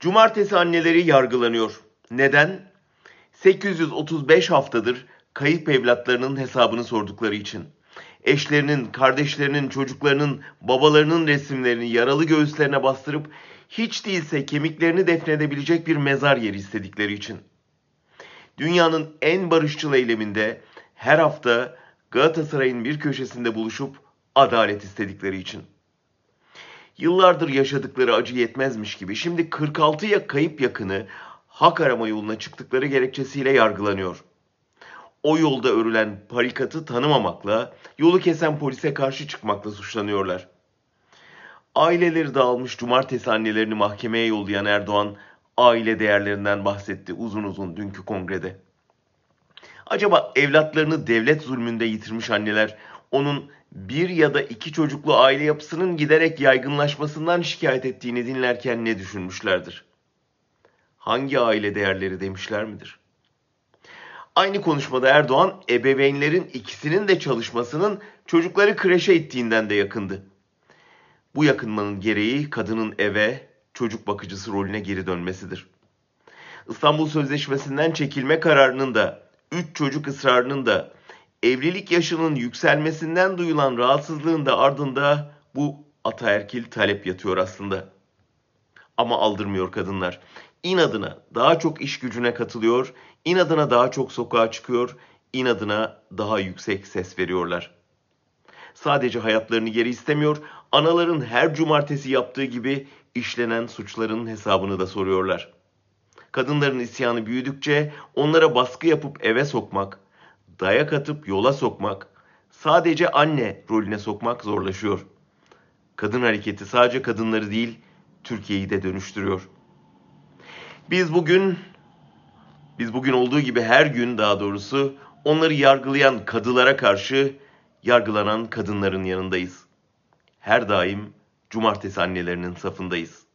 Cumartesi anneleri yargılanıyor. Neden? 835 haftadır kayıp evlatlarının hesabını sordukları için. Eşlerinin, kardeşlerinin, çocuklarının, babalarının resimlerini yaralı göğüslerine bastırıp hiç değilse kemiklerini defnedebilecek bir mezar yeri istedikleri için. Dünyanın en barışçıl eyleminde her hafta Galatasaray'ın bir köşesinde buluşup adalet istedikleri için. Yıllardır yaşadıkları acı yetmezmiş gibi şimdi 46 ya kayıp yakını hak arama yoluna çıktıkları gerekçesiyle yargılanıyor. O yolda örülen parikatı tanımamakla, yolu kesen polise karşı çıkmakla suçlanıyorlar. Aileleri dağılmış cumartesi annelerini mahkemeye yollayan Erdoğan, aile değerlerinden bahsetti uzun uzun dünkü kongrede. Acaba evlatlarını devlet zulmünde yitirmiş anneler onun bir ya da iki çocuklu aile yapısının giderek yaygınlaşmasından şikayet ettiğini dinlerken ne düşünmüşlerdir? Hangi aile değerleri demişler midir? Aynı konuşmada Erdoğan ebeveynlerin ikisinin de çalışmasının çocukları kreşe ittiğinden de yakındı. Bu yakınmanın gereği kadının eve, çocuk bakıcısı rolüne geri dönmesidir. İstanbul Sözleşmesi'nden çekilme kararının da, üç çocuk ısrarının da, evlilik yaşının yükselmesinden duyulan rahatsızlığın da ardında bu ataerkil talep yatıyor aslında. Ama aldırmıyor kadınlar. İnadına daha çok iş gücüne katılıyor, inadına daha çok sokağa çıkıyor, inadına daha yüksek ses veriyorlar. Sadece hayatlarını geri istemiyor, anaların her cumartesi yaptığı gibi işlenen suçların hesabını da soruyorlar. Kadınların isyanı büyüdükçe onlara baskı yapıp eve sokmak, dayak atıp yola sokmak, sadece anne rolüne sokmak zorlaşıyor. Kadın hareketi sadece kadınları değil, Türkiye'yi de dönüştürüyor. Biz bugün biz bugün olduğu gibi her gün daha doğrusu onları yargılayan kadılara karşı yargılanan kadınların yanındayız. Her daim cumartesi annelerinin safındayız.